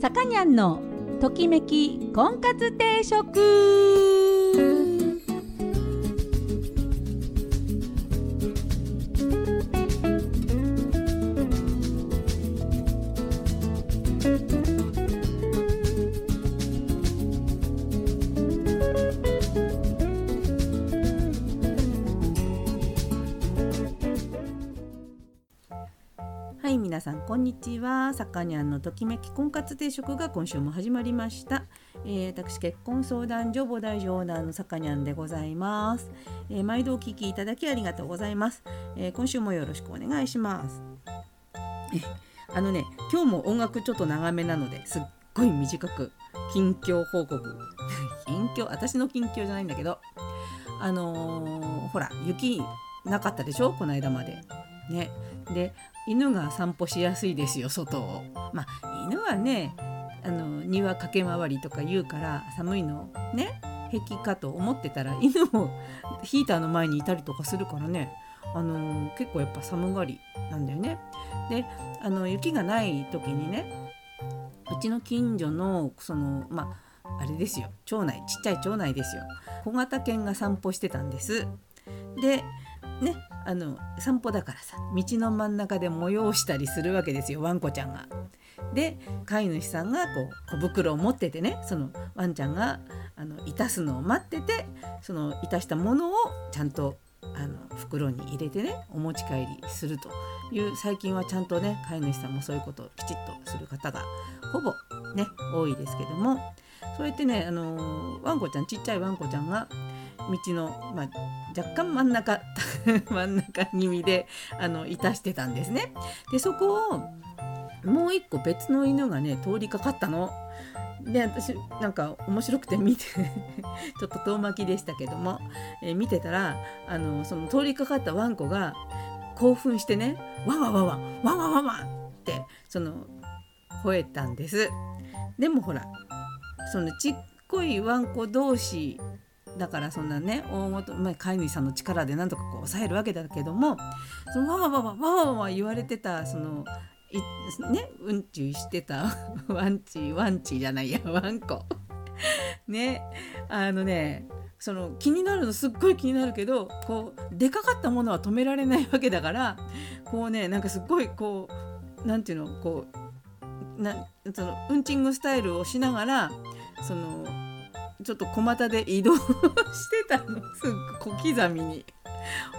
さかにゃんのときめき婚活定食。はい皆さんこんにちは。さかにゃんのときめき婚活定食が今週も始まりました、えー、私結婚相談所母大女オーナーのさかにゃんでございます、えー毎度お聞きいただきありがとうございます、えー今週もよろしくお願いします。えあのね今日も音楽ちょっと長めなのですっごい短く近況報告。近況？私の近況じゃないんだけど。あのーほら雪なかったでしょ？この間まで。ね。で犬が散歩しやすいですよ外をまあ犬はねあの庭駆け回りとか言うから寒いのね平気かと思ってたら犬もヒーターの前にいたりとかするからねあの結構やっぱ寒がりなんだよね。であの雪がない時にねうちの近所のそのまああれですよ町内ちっちゃい町内ですよ小型犬が散歩してたんです。でねあの散歩だからさ道の真ん中で催したりするわけですよワンコちゃんが。で飼い主さんがこう小袋を持っててねそのワンちゃんがあのいたすのを待っててそのいたしたものをちゃんとあの袋に入れてねお持ち帰りするという最近はちゃんとね飼い主さんもそういうことをきちっとする方がほぼね多いですけどもそうやってねあのワンコちゃんちっちゃいワンコちゃんが道の、まあ、若干真ん中 真ん中気味であのいたしてたんですね。でそこをもう一個別の犬がね通りかかったの。で私なんか面白くて見て ちょっと遠巻きでしたけども、えー見てたらあのその通りかかったワンコが興奮してねワンワンワンワンワンワンワンワンってその吠えたんです。でもほらそのちっこいワンコ同士だからそんなね大元、まあ、飼い主さんの力でなんとかこう抑えるわけだけどもそのわわわわわわわ言われてたそのいねうんちしてた ワンチワンチじゃないやワンコ。ねあのねその気になるのすっごい気になるけどこうでかかったものは止められないわけだからこうねなんかすっごいこうなんていうのこうなそのウンチングスタイルをしながらそのちょっと小股で移動 してたの。すっごい小刻みに。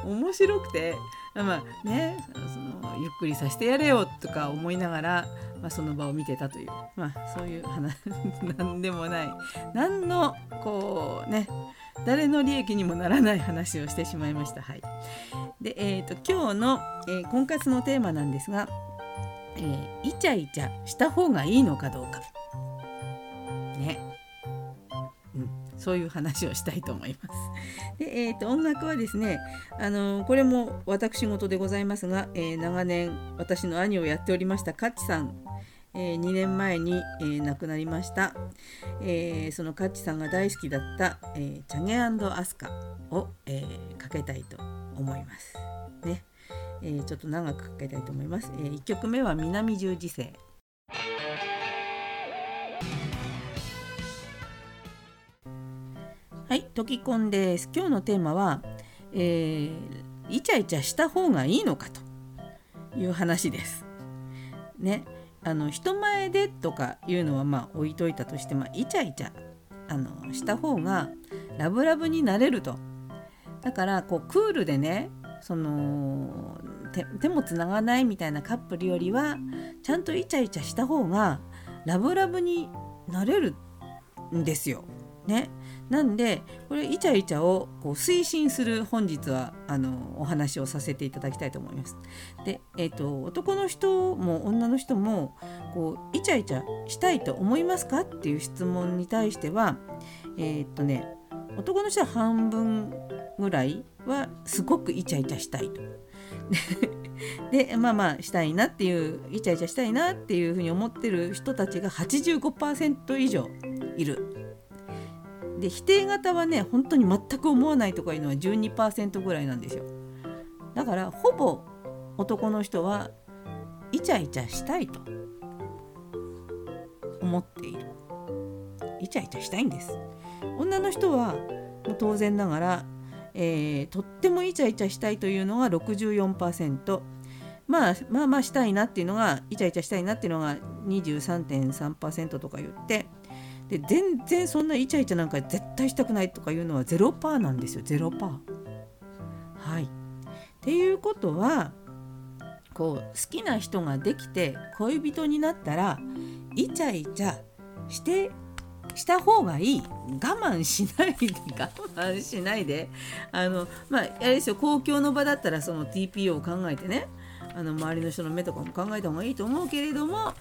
面白くて。まあねそのゆっくりさせてやれよとか思いながら、まあ、その場を見てたという。まあそういう話。なんでもない。何のこうね誰の利益にもならない話をしてしまいました。はい、で、えー、と今日の、えー婚活のテーマなんですが、えーイチャイチャした方がいいのかどうか。ね。そういう話をしたいと思います。で、えー、と音楽はですね、あのこれも私事でございますが、えー長年私の兄をやっておりましたカッチさん、え2年前に、えー亡くなりました、えーそのカッチさんが大好きだった、えーチャゲアスカを、えかけたいと思います。ね。えちょっと長くかけたいと思います。え1曲目は南十字星。はい、トキコンです。今日のテーマは、えーイチャイチャした方がいいのかという話です。ね、あの人前でとかいうのはまあ置いといたとして、まあ、イチャイチャあのした方がラブラブになれると。だからこうクールでねその手手もつながないみたいなカップルよりはちゃんとイチャイチャした方がラブラブになれるんですよ。ね、なんでこれイチャイチャをこう推進する本日はあのお話をさせていただきたいと思います。で、えー、と男の人も女の人もこうイチャイチャしたいと思いますかっていう質問に対してはえっ、とね男の人は半分ぐらいはすごくイチャイチャしたいと。でまあまあしたいなっていうイチャイチャしたいなっていうふうに思ってる人たちが85%以上いる。で否定型はね本当に全く思わないとかいうのは12%ぐらいなんですよ。だからほぼ男の人はイチャイチャしたいと思っている。イチャイチャしたいんです。女の人は当然ながら、えー、とってもイチャイチャしたいというのが64%まあまあまあしたいなっていうのがイチャイチャしたいなっていうのが23.3%とか言ってで全然そんなイチャイチャなんか絶対したくないとかいうのは0%なんですよ0%。はい。っていうことはこう好きな人ができて恋人になったらイチャイチャしてした方がいい我慢しないで 我慢しないであのまああれですよ公共の場だったらその TPO を考えてねあの周りの人の目とかも考えた方がいいと思うけれども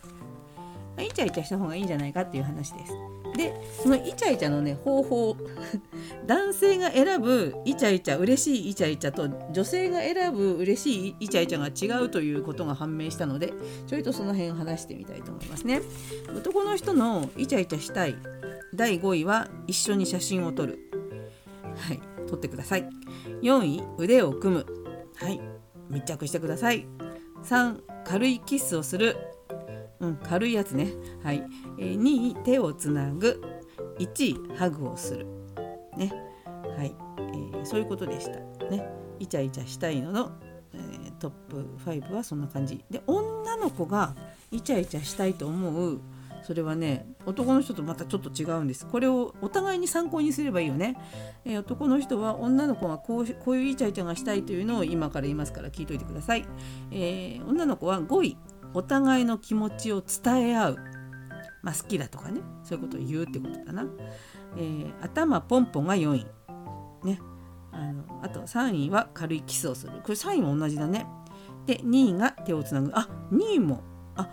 イチャイチャした方がいいんじゃないかっていう話です。でそのイチャイチャのね方法 男性が選ぶイチャイチャ嬉しいイチャイチャと女性が選ぶ嬉しいイチャイチャが違うということが判明したのでちょいとその辺話してみたいと思いますね。男の人のイチャイチャしたい第5位は一緒に写真を撮る。はい、撮ってください。4位腕を組む。はい、密着してください。3軽いキスをする。うん、軽いやつね。はい。えー、2位、手をつなぐ。1位、ハグをする。ね。はい。えー、そういうことでした。ね。イチャイチャしたいのの、えー、トップ5はそんな感じ。で、女の子がイチャイチャしたいと思う。それはね男の人とまたちょっと違うんですこれをお互いに参考にすればいいよね、えー、男の人は女の子がこうこういうイチャイチャがしたいというのを今から言いますから聞いといてください、えー、女の子は5位お互いの気持ちを伝え合う、まあ、好きだとかね。そういうことを言うってことだな、えー、頭ポンポンが4位。ね。あのあと3位は軽いキスをする。これ3位も同じだね。で2位が手をつなぐ。あ2位も。あ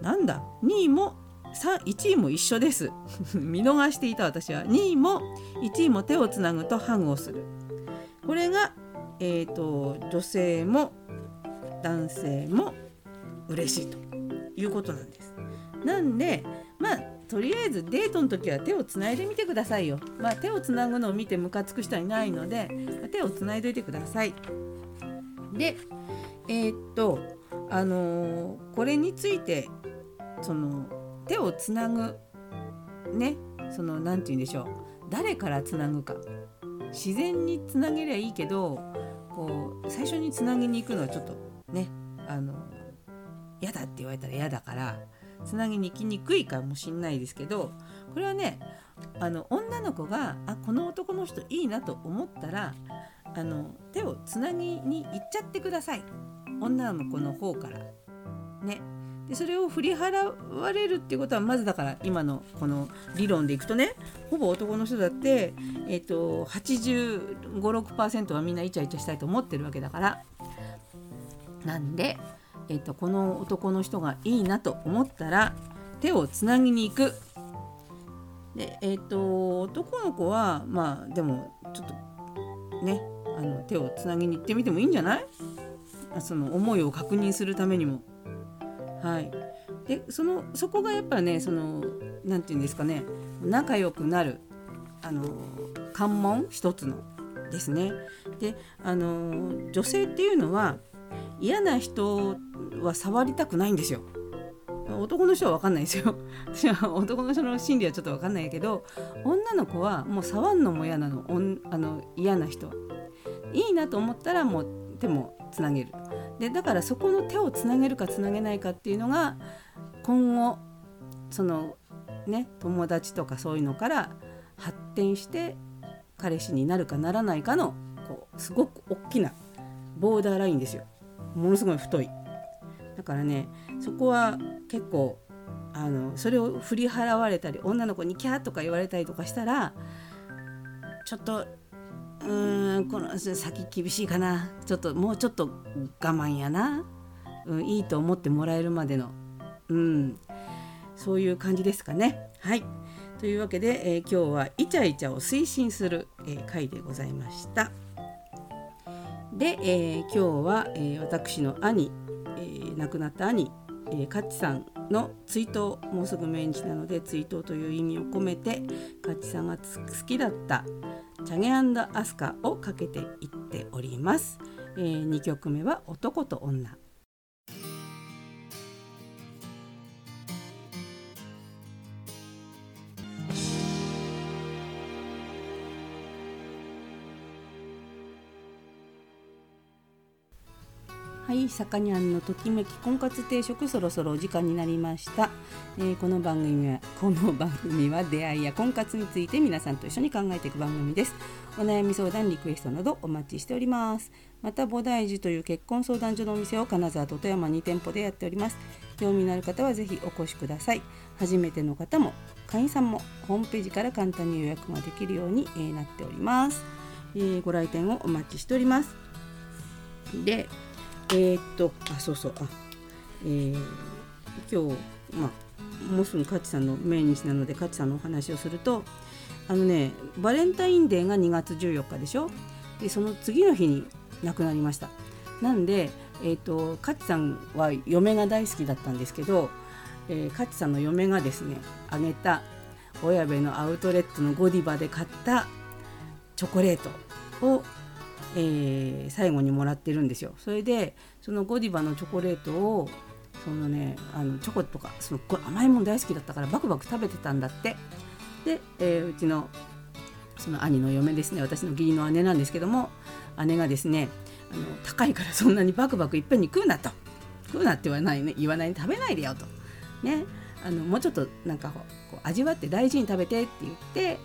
なんだ。2位も1位も一緒です。見逃していた私は。2位も1位も手をつなぐとハグをする。これが、えーと女性も男性も嬉しいということなんです。なんでまあとりあえずデートの時は手をつないでみてくださいよ。まあ、手をつなぐのを見てムカつく人はいないので手をつないでおいてください。でえー、っとあのー、これについてその手をつなぐねその何て言うんでしょう誰からつなぐか自然につなげりゃいいけどこう最初につなぎに行くのはちょっとねあの嫌だって言われたら嫌だからつなぎに行きにくいかもしんないですけどこれはねあの女の子があこの男の人いいなと思ったらあの手をつなぎに行っちゃってください。女の子の方から。ね、でそれを振り払われるっていうことはまずだから今のこの理論でいくとねほぼ男の人だって、えーと、と856%はみんなイチャイチャしたいと思ってるわけだから。なんでえーと、この男の人がいいなと思ったら手をつなぎに行く。でえっ、ー、と男の子はまあでもちょっとねあの手をつなぎに行ってみてもいいんじゃない？その思いを確認するためにも。はい、でそのそこがやっぱねその何て言うんですかね仲良くなるあの関門一つのですね。であの女性っていうのは嫌な人は触りたくないんですよ。男の人は分かんないですよ。男の人の心理はちょっと分かんないけど女の子はもう触んのも嫌なのあの嫌な人は。いいなと思ったらもう手もつなげる。でだからそこの手をつなげるかつなげないかっていうのが今後そのね友達とかそういうのから発展して彼氏になるかならないかのこうすごく大きなボーダーラインですよ。ものすごい太いだからねそこは結構あのそれを振り払われたり女の子にキャーとか言われたりとかしたらちょっとうーんこの先厳しいかなちょっともうちょっと我慢やな、うん、いいと思ってもらえるまでの、うん、そういう感じですかね。はいというわけで、えー、今日はイチャイチャを推進する、えー、回でございました。で、えー、今日は、えー、私の兄、えー、亡くなった兄、えー、カッチさんの追悼もうすぐ命日なので追悼という意味を込めてカッチさんが好きだった「チャゲアスカ」をかけていっております。えー、2曲目は「男と女」はい、さかにゃんのときめき婚活定食そろそろお時間になりました、えー、この番組はこの番組は出会いや婚活について皆さんと一緒に考えていく番組です。お悩み相談リクエストなどお待ちしております。また菩提寺という結婚相談所のお店を金沢と富山2店舗でやっております。興味のある方はぜひお越しください。初めての方も会員さんもホームページから簡単に予約ができるように、え、なっております、えー、ご来店をお待ちしております。でえー、っとあそうそうあえー、今日まあもうすぐカチさんの命日なのでカチさんのお話をするとあのねバレンタインデーが2月14日でしょ？でその次の日に亡くなりました。なんで、えーと、カチさんは嫁が大好きだったんですけど、えー、カチさんの嫁がですねあげた親部のアウトレットのゴディバで買ったチョコレートをえー、最後にもらってるんですよ。それでそのゴディバのチョコレートをそのねあのチョコとかすっごい甘いもの大好きだったからバクバク食べてたんだって。で、えー、うちのその兄の嫁ですね私の義理の姉なんですけども姉がですねあの高いからそんなにバクバクいっぺんに食うなと。食うなって言わないね言わない食べないでよと。ねあのもうちょっとなんかこう味わって大事に食べてって言って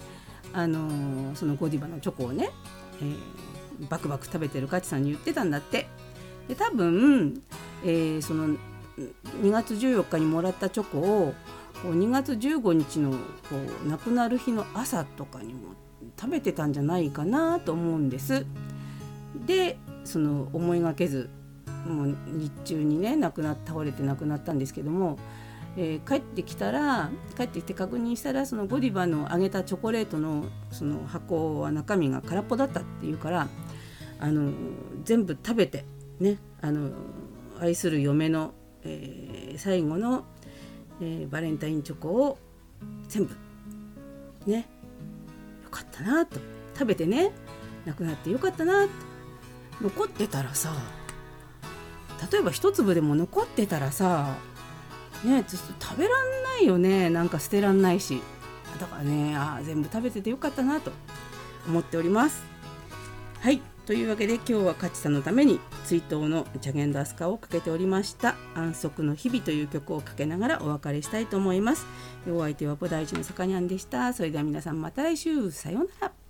あのー、そのゴディバのチョコをね、えーバクバク食べてるガチさんに言ってたんだってで多分、えー、その2月14日にもらったチョコをこう2月15日のこう亡くなる日の朝とかにも食べてたんじゃないかなと思うんです。でその思いがけずもう日中にね亡くな倒れて亡くなったんですけども、えー、帰ってきたら帰ってきて確認したらそのゴディバのあげたチョコレートのその箱は中身が空っぽだったっていうからあの全部食べてねあの愛する嫁の、えー、最後の、えー、バレンタインチョコを全部ねよかったなと。食べてねなくなってよかったなと。残ってたらさ例えば一粒でも残ってたらさねちょっと食べらんないよね。なんか捨てらんないし。だからねあ全部食べててよかったなと思っております。はい。というわけで今日は勝さんのために追悼のジャゲンドアスカをかけておりました。安息の日々という曲をかけながらお別れしたいと思います。お相手は菩提寺のさかにゃんでした。それでは皆さんまた来週。さようなら。